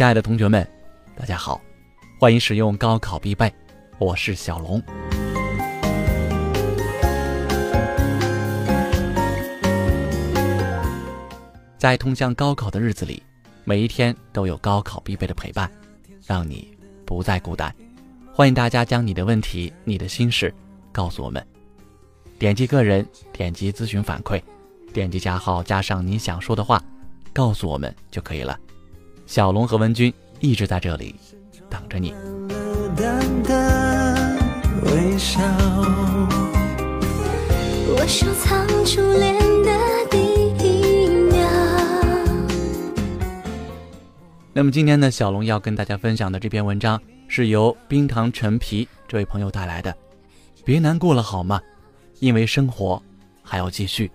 亲爱的同学们，大家好，欢迎使用高考必备，我是小龙。在通向高考的日子里，每一天都有高考必备的陪伴，让你不再孤单。欢迎大家将你的问题、你的心事告诉我们，点击个人，点击咨询反馈，点击加号加上你想说的话，告诉我们就可以了。小龙和文君一直在这里等着你。我收藏初恋那么今天呢，小龙要跟大家分享的这篇文章是由冰糖陈皮这位朋友带来的。别难过了好吗？因为生活还要继续。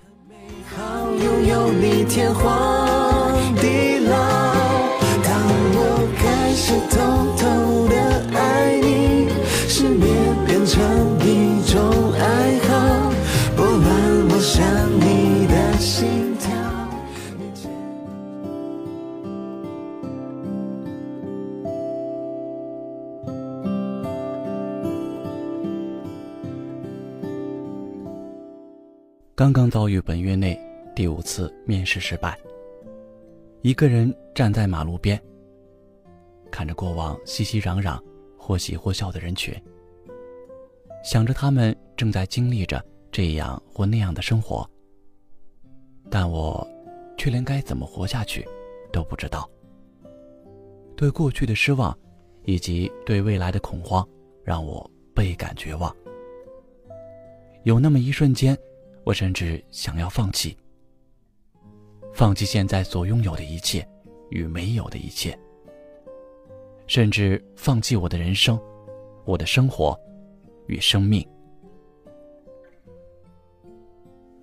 刚刚遭遇本月内第五次面试失败，一个人站在马路边，看着过往熙熙攘攘、或喜或笑的人群，想着他们正在经历着这样或那样的生活，但我却连该怎么活下去都不知道。对过去的失望，以及对未来的恐慌，让我倍感绝望。有那么一瞬间。我甚至想要放弃，放弃现在所拥有的一切与没有的一切，甚至放弃我的人生、我的生活与生命。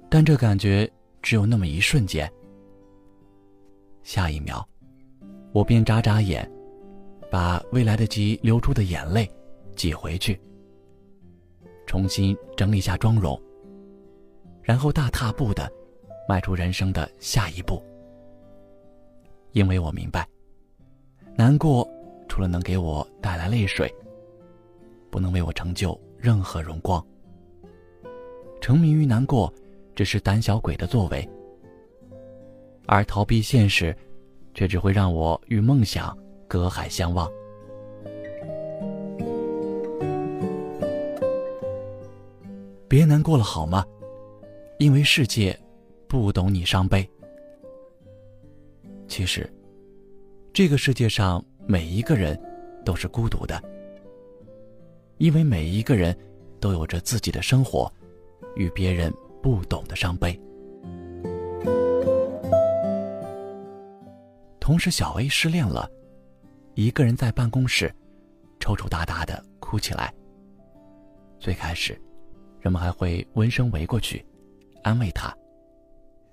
但这感觉只有那么一瞬间，下一秒，我便眨眨眼，把未来得及流出的眼泪挤回去，重新整理下妆容。然后大踏步的迈出人生的下一步，因为我明白，难过除了能给我带来泪水，不能为我成就任何荣光。沉迷于难过，只是胆小鬼的作为，而逃避现实，却只会让我与梦想隔海相望。别难过了，好吗？因为世界不懂你伤悲。其实，这个世界上每一个人都是孤独的，因为每一个人都有着自己的生活与别人不懂的伤悲。同时，小 A 失恋了，一个人在办公室抽抽搭搭的哭起来。最开始，人们还会闻声围过去。安慰他，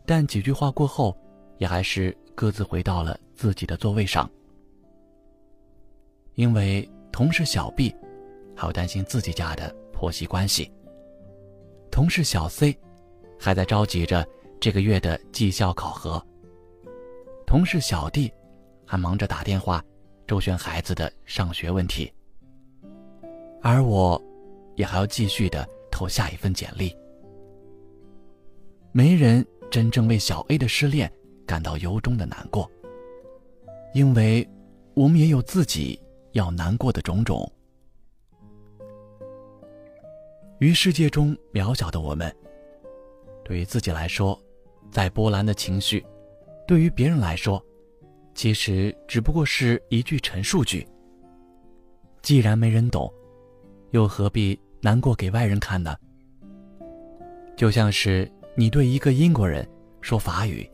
但几句话过后，也还是各自回到了自己的座位上。因为同事小 B 还要担心自己家的婆媳关系，同事小 C 还在着急着这个月的绩效考核，同事小 D 还忙着打电话周旋孩子的上学问题，而我，也还要继续的投下一份简历。没人真正为小 A 的失恋感到由衷的难过，因为我们也有自己要难过的种种。于世界中渺小的我们，对于自己来说，在波澜的情绪，对于别人来说，其实只不过是一句陈述句。既然没人懂，又何必难过给外人看呢？就像是。你对一个英国人说法语，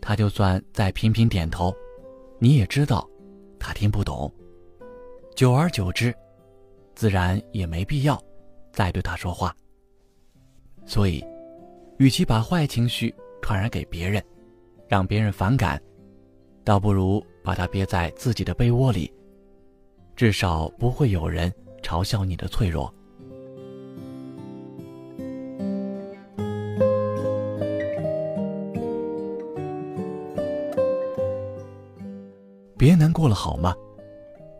他就算再频频点头，你也知道他听不懂。久而久之，自然也没必要再对他说话。所以，与其把坏情绪传染给别人，让别人反感，倒不如把它憋在自己的被窝里，至少不会有人嘲笑你的脆弱。别难过了好吗？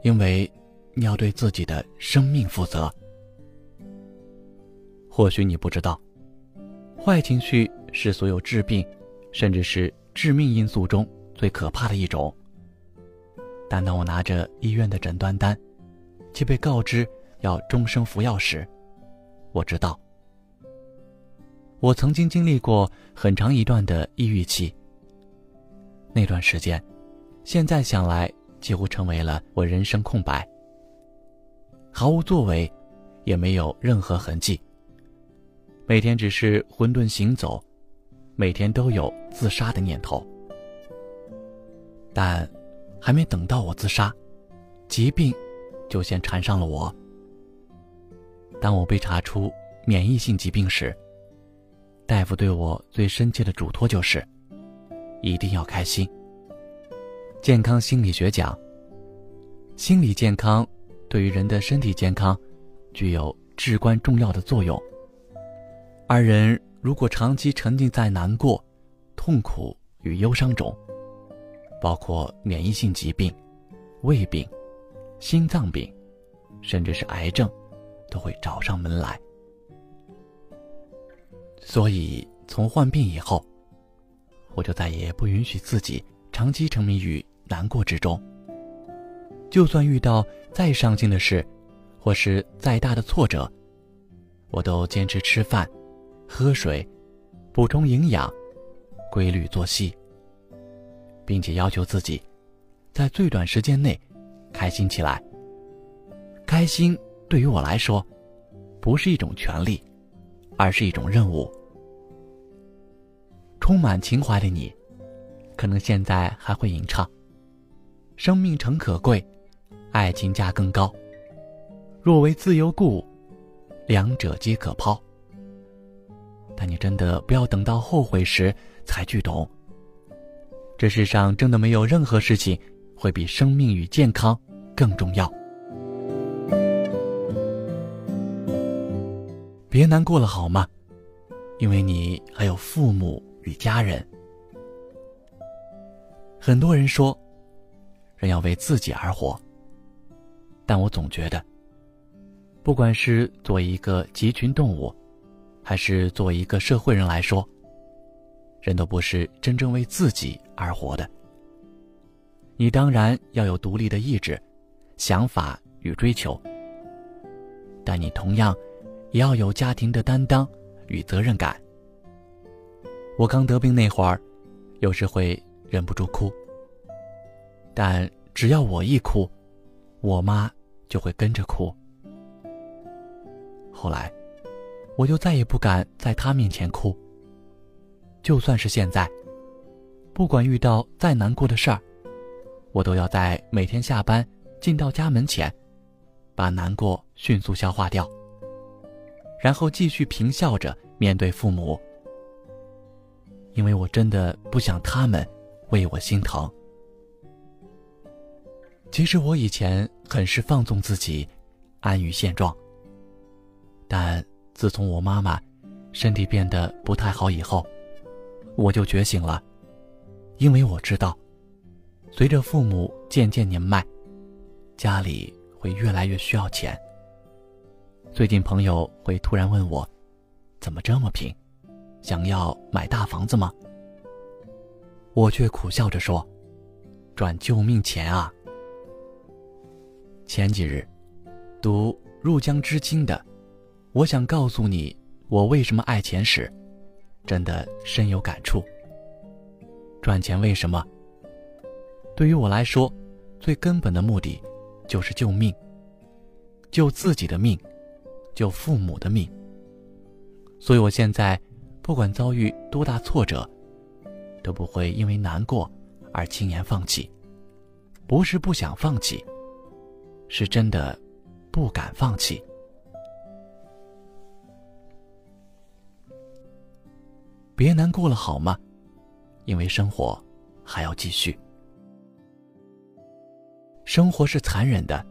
因为你要对自己的生命负责。或许你不知道，坏情绪是所有致病，甚至是致命因素中最可怕的一种。但当我拿着医院的诊断单，却被告知要终生服药时，我知道，我曾经经历过很长一段的抑郁期。那段时间，现在想来几乎成为了我人生空白，毫无作为，也没有任何痕迹。每天只是混沌行走，每天都有自杀的念头。但，还没等到我自杀，疾病就先缠上了我。当我被查出免疫性疾病时，大夫对我最深切的嘱托就是：一定要开心。健康心理学讲，心理健康对于人的身体健康具有至关重要的作用。而人如果长期沉浸在难过、痛苦与忧伤中，包括免疫性疾病、胃病、心脏病，甚至是癌症，都会找上门来。所以，从患病以后，我就再也不允许自己长期沉迷于难过之中。就算遇到再伤心的事，或是再大的挫折，我都坚持吃饭。喝水，补充营养，规律作息，并且要求自己，在最短时间内开心起来。开心对于我来说，不是一种权利，而是一种任务。充满情怀的你，可能现在还会吟唱：“生命诚可贵，爱情价更高。若为自由故，两者皆可抛。”但你真的不要等到后悔时才去懂。这世上真的没有任何事情会比生命与健康更重要。别难过了好吗？因为你还有父母与家人。很多人说，人要为自己而活。但我总觉得，不管是作为一个集群动物。还是作为一个社会人来说，人都不是真正为自己而活的。你当然要有独立的意志、想法与追求，但你同样也要有家庭的担当与责任感。我刚得病那会儿，有时会忍不住哭，但只要我一哭，我妈就会跟着哭。后来。我就再也不敢在他面前哭。就算是现在，不管遇到再难过的事儿，我都要在每天下班进到家门前，把难过迅速消化掉，然后继续平笑着面对父母。因为我真的不想他们为我心疼。其实我以前很是放纵自己，安于现状，但。自从我妈妈身体变得不太好以后，我就觉醒了，因为我知道，随着父母渐渐年迈，家里会越来越需要钱。最近朋友会突然问我，怎么这么贫，想要买大房子吗？我却苦笑着说，赚救命钱啊！前几日，读《入江之鲸》的。我想告诉你，我为什么爱钱时，真的深有感触。赚钱为什么？对于我来说，最根本的目的，就是救命。救自己的命，救父母的命。所以我现在，不管遭遇多大挫折，都不会因为难过而轻言放弃。不是不想放弃，是真的不敢放弃。别难过了好吗？因为生活还要继续。生活是残忍的，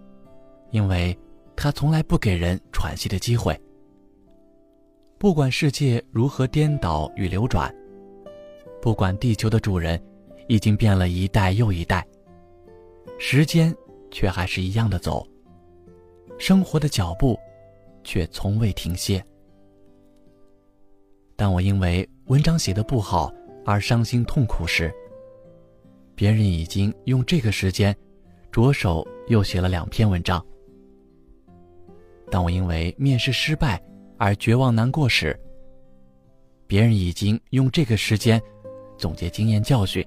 因为它从来不给人喘息的机会。不管世界如何颠倒与流转，不管地球的主人已经变了一代又一代，时间却还是一样的走，生活的脚步却从未停歇。当我因为文章写的不好而伤心痛苦时，别人已经用这个时间着手又写了两篇文章。当我因为面试失败而绝望难过时，别人已经用这个时间总结经验教训，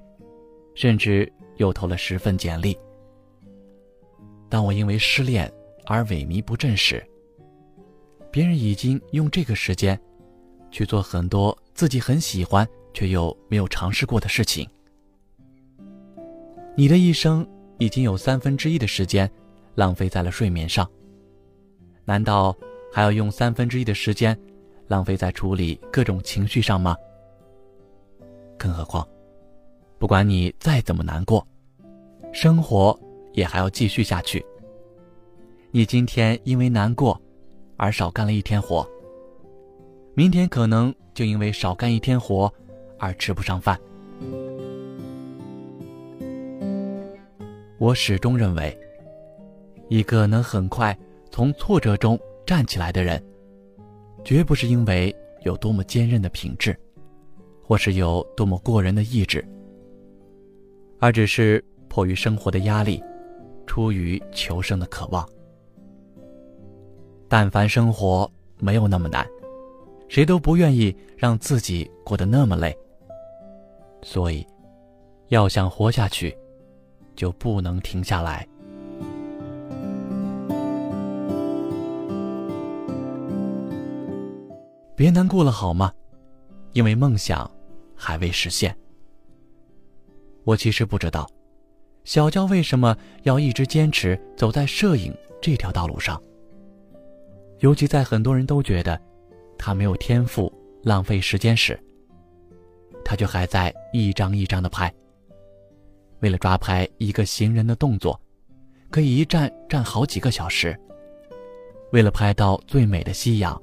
甚至又投了十份简历。当我因为失恋而萎靡不振时，别人已经用这个时间去做很多自己很喜欢却又没有尝试过的事情。你的一生已经有三分之一的时间浪费在了睡眠上，难道还要用三分之一的时间浪费在处理各种情绪上吗？更何况，不管你再怎么难过，生活也还要继续下去。你今天因为难过而少干了一天活，明天可能就因为少干一天活而吃不上饭。我始终认为，一个能很快从挫折中站起来的人，绝不是因为有多么坚韧的品质，或是有多么过人的意志，而只是迫于生活的压力，出于求生的渴望。但凡生活没有那么难，谁都不愿意让自己过得那么累。所以，要想活下去。就不能停下来。别难过了好吗？因为梦想还未实现。我其实不知道，小娇为什么要一直坚持走在摄影这条道路上。尤其在很多人都觉得他没有天赋、浪费时间时，他却还在一张一张的拍。为了抓拍一个行人的动作，可以一站站好几个小时。为了拍到最美的夕阳，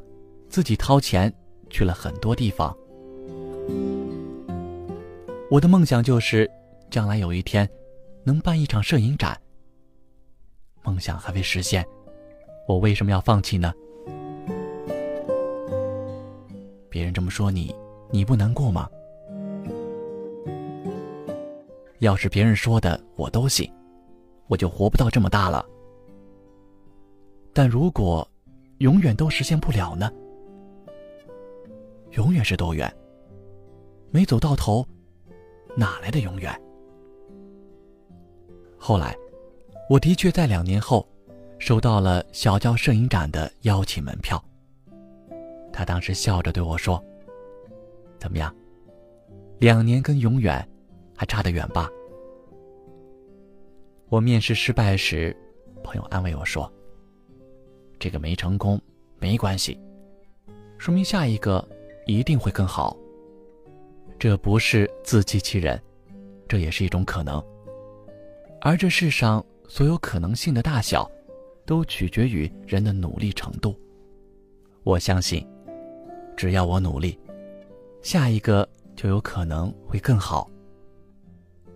自己掏钱去了很多地方。我的梦想就是，将来有一天，能办一场摄影展。梦想还未实现，我为什么要放弃呢？别人这么说你，你不难过吗？要是别人说的我都信，我就活不到这么大了。但如果永远都实现不了呢？永远是多远？没走到头，哪来的永远？后来，我的确在两年后收到了小教摄影展的邀请门票。他当时笑着对我说：“怎么样？两年跟永远？”还差得远吧？我面试失败时，朋友安慰我说：“这个没成功没关系，说明下一个一定会更好。这不是自欺欺人，这也是一种可能。而这世上所有可能性的大小，都取决于人的努力程度。我相信，只要我努力，下一个就有可能会更好。”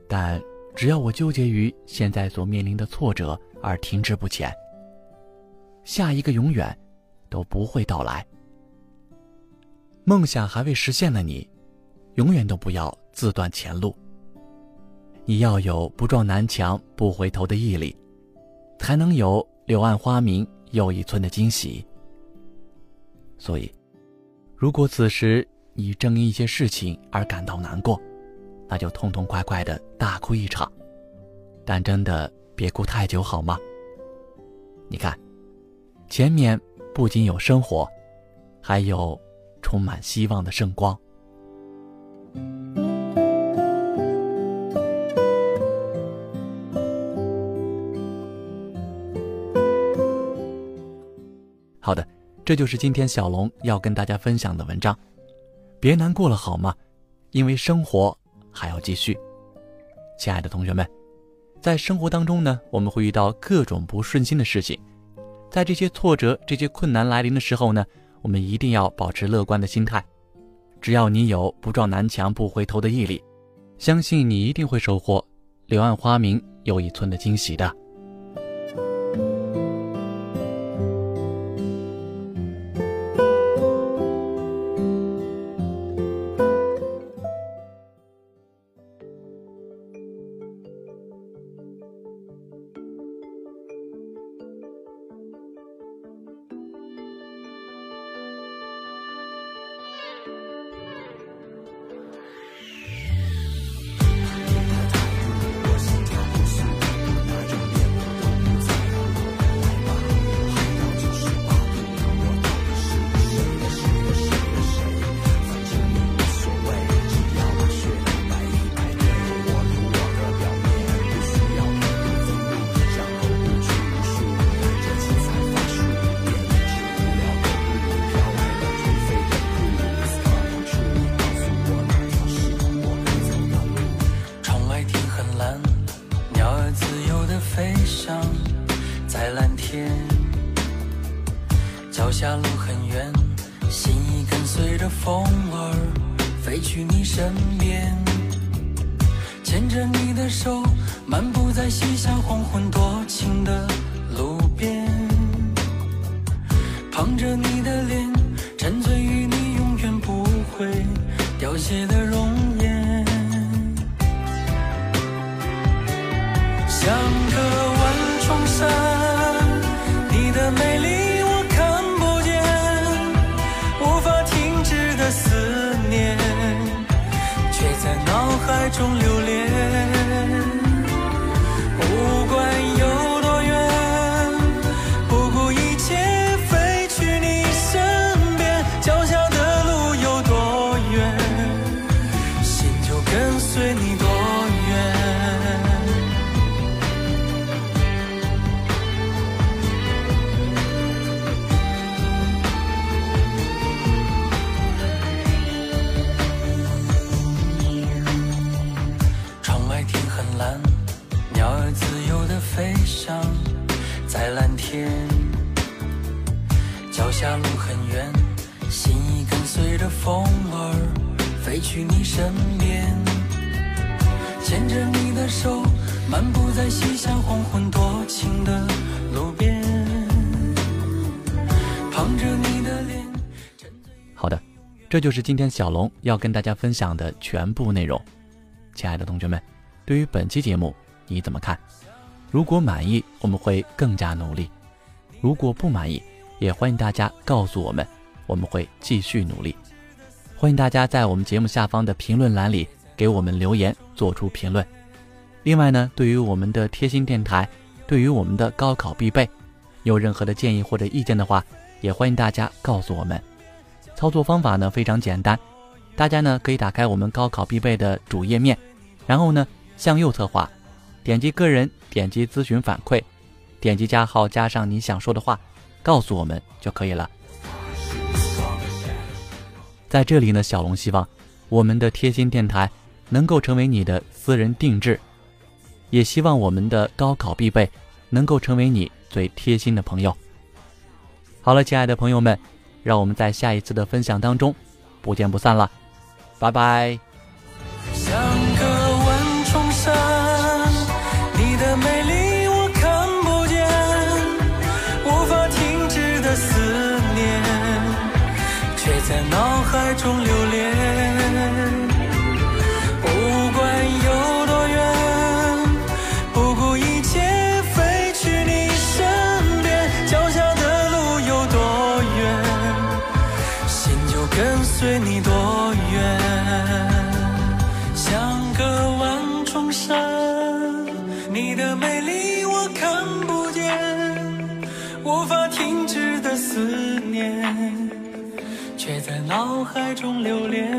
但只要我纠结于现在所面临的挫折而停滞不前，下一个永远都不会到来。梦想还未实现的你，永远都不要自断前路。你要有不撞南墙不回头的毅力，才能有柳暗花明又一村的惊喜。所以，如果此时你正因一些事情而感到难过，那就痛痛快快的大哭一场，但真的别哭太久好吗？你看，前面不仅有生活，还有充满希望的圣光。这就是今天小龙要跟大家分享的文章。别难过了好吗？因为生活。还要继续，亲爱的同学们，在生活当中呢，我们会遇到各种不顺心的事情，在这些挫折、这些困难来临的时候呢，我们一定要保持乐观的心态。只要你有不撞南墙不回头的毅力，相信你一定会收获柳暗花明又一村的惊喜的。着你的手，漫步在西夏黄昏多情的路边，捧着你的脸，沉醉于你永远不会凋谢的容颜，像个万重山，漫步在西夏黄昏多情的路边，捧着你的脸。好的，这就是今天小龙要跟大家分享的全部内容。亲爱的同学们，对于本期节目你怎么看？如果满意，我们会更加努力；如果不满意，也欢迎大家告诉我们，我们会继续努力。欢迎大家在我们节目下方的评论栏里给我们留言，做出评论。另外呢，对于我们的贴心电台，对于我们的高考必备，有任何的建议或者意见的话，也欢迎大家告诉我们。操作方法呢非常简单，大家呢可以打开我们高考必备的主页面，然后呢向右侧滑，点击个人，点击咨询反馈，点击加号，加上你想说的话。告诉我们就可以了。在这里呢，小龙希望我们的贴心电台能够成为你的私人定制，也希望我们的高考必备能够成为你最贴心的朋友。好了，亲爱的朋友们，让我们在下一次的分享当中不见不散了，拜拜。脑海中留恋，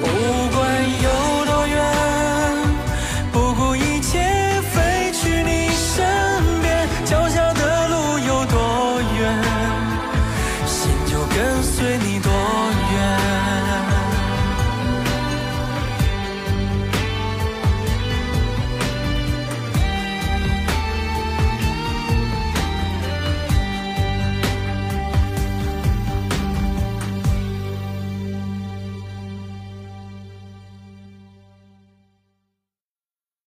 不怪。